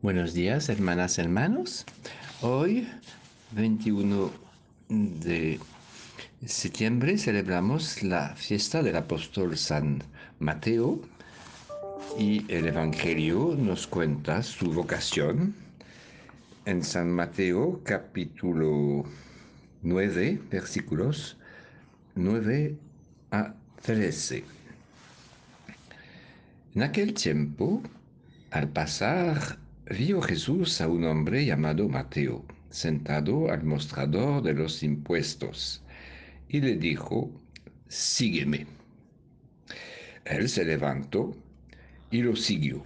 Buenos días, hermanas, hermanos. Hoy, 21 de septiembre, celebramos la fiesta del apóstol San Mateo y el Evangelio nos cuenta su vocación en San Mateo capítulo 9, versículos 9 a 13. En aquel tiempo, al pasar vio Jesús a un hombre llamado Mateo, sentado al mostrador de los impuestos, y le dijo, sígueme. Él se levantó y lo siguió.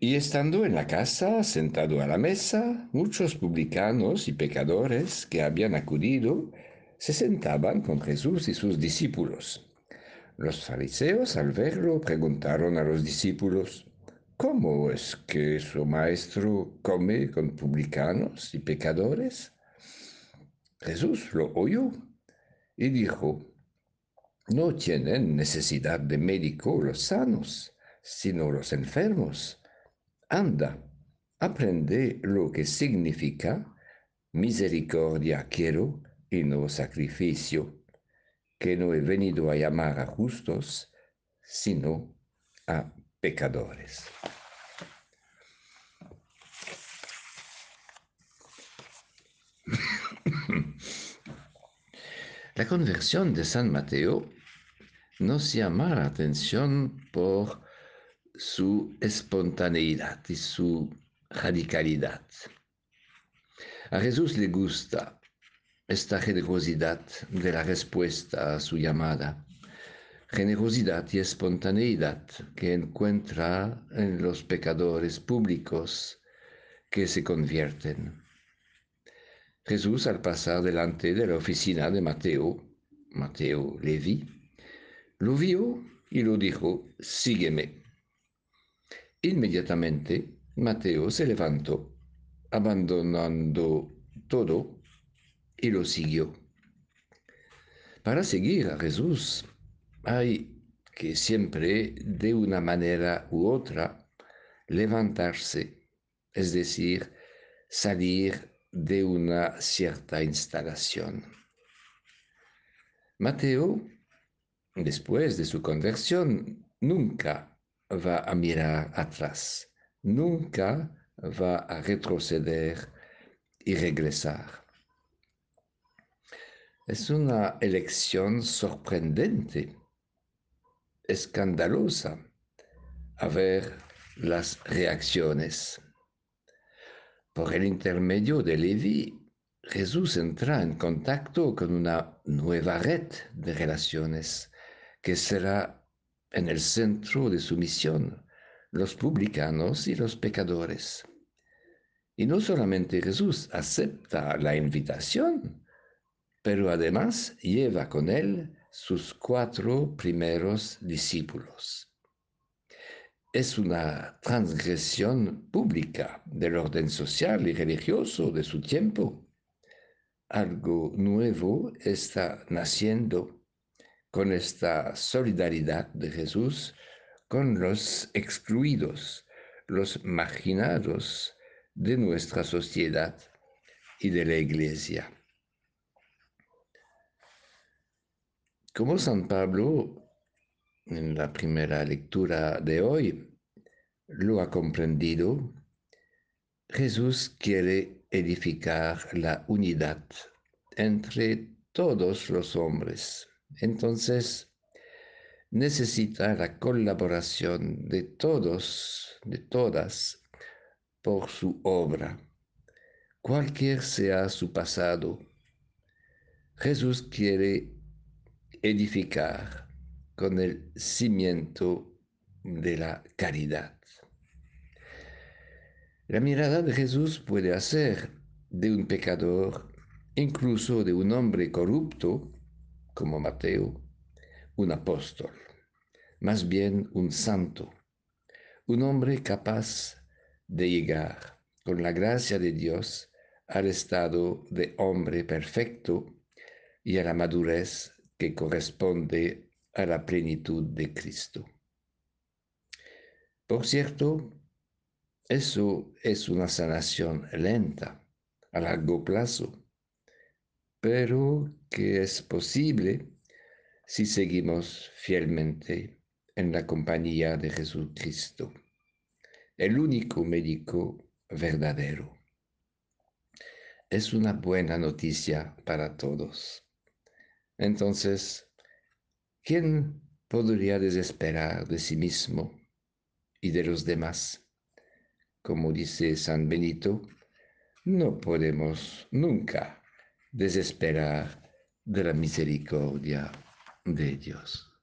Y estando en la casa, sentado a la mesa, muchos publicanos y pecadores que habían acudido se sentaban con Jesús y sus discípulos. Los fariseos al verlo preguntaron a los discípulos, ¿Cómo es que su maestro come con publicanos y pecadores? Jesús lo oyó y dijo, no tienen necesidad de médico los sanos, sino los enfermos. Anda, aprende lo que significa misericordia quiero y no sacrificio, que no he venido a llamar a justos, sino a pecadores. La conversión de San Mateo nos llama la atención por su espontaneidad y su radicalidad. A Jesús le gusta esta generosidad de la respuesta a su llamada generosidad y espontaneidad que encuentra en los pecadores públicos que se convierten. Jesús al pasar delante de la oficina de Mateo, Mateo Levi, lo vio y lo dijo, sígueme. Inmediatamente Mateo se levantó, abandonando todo, y lo siguió. Para seguir a Jesús hay que siempre, de una manera u otra, levantarse, es decir, salir de una cierta instalación. Mateo, después de su conversión, nunca va a mirar atrás, nunca va a retroceder y regresar. Es una elección sorprendente escandalosa a ver las reacciones. Por el intermedio de Levi, Jesús entra en contacto con una nueva red de relaciones que será en el centro de su misión, los publicanos y los pecadores. Y no solamente Jesús acepta la invitación, pero además lleva con él sus cuatro primeros discípulos. Es una transgresión pública del orden social y religioso de su tiempo. Algo nuevo está naciendo con esta solidaridad de Jesús con los excluidos, los marginados de nuestra sociedad y de la iglesia. Como San Pablo, en la primera lectura de hoy, lo ha comprendido, Jesús quiere edificar la unidad entre todos los hombres. Entonces, necesita la colaboración de todos, de todas, por su obra, cualquier sea su pasado. Jesús quiere edificar con el cimiento de la caridad. La mirada de Jesús puede hacer de un pecador, incluso de un hombre corrupto, como Mateo, un apóstol, más bien un santo, un hombre capaz de llegar, con la gracia de Dios, al estado de hombre perfecto y a la madurez que corresponde a la plenitud de Cristo. Por cierto, Eso es una sanación lenta, a largo plazo, pero que es posible si seguimos fielmente en la compañía de Jesucristo, el único médico verdadero. Es una buena noticia para todos. Entonces, ¿quién podría desesperar de sí mismo y de los demás? Como dice San Benito, no podemos nunca desesperar de la misericordia de Dios.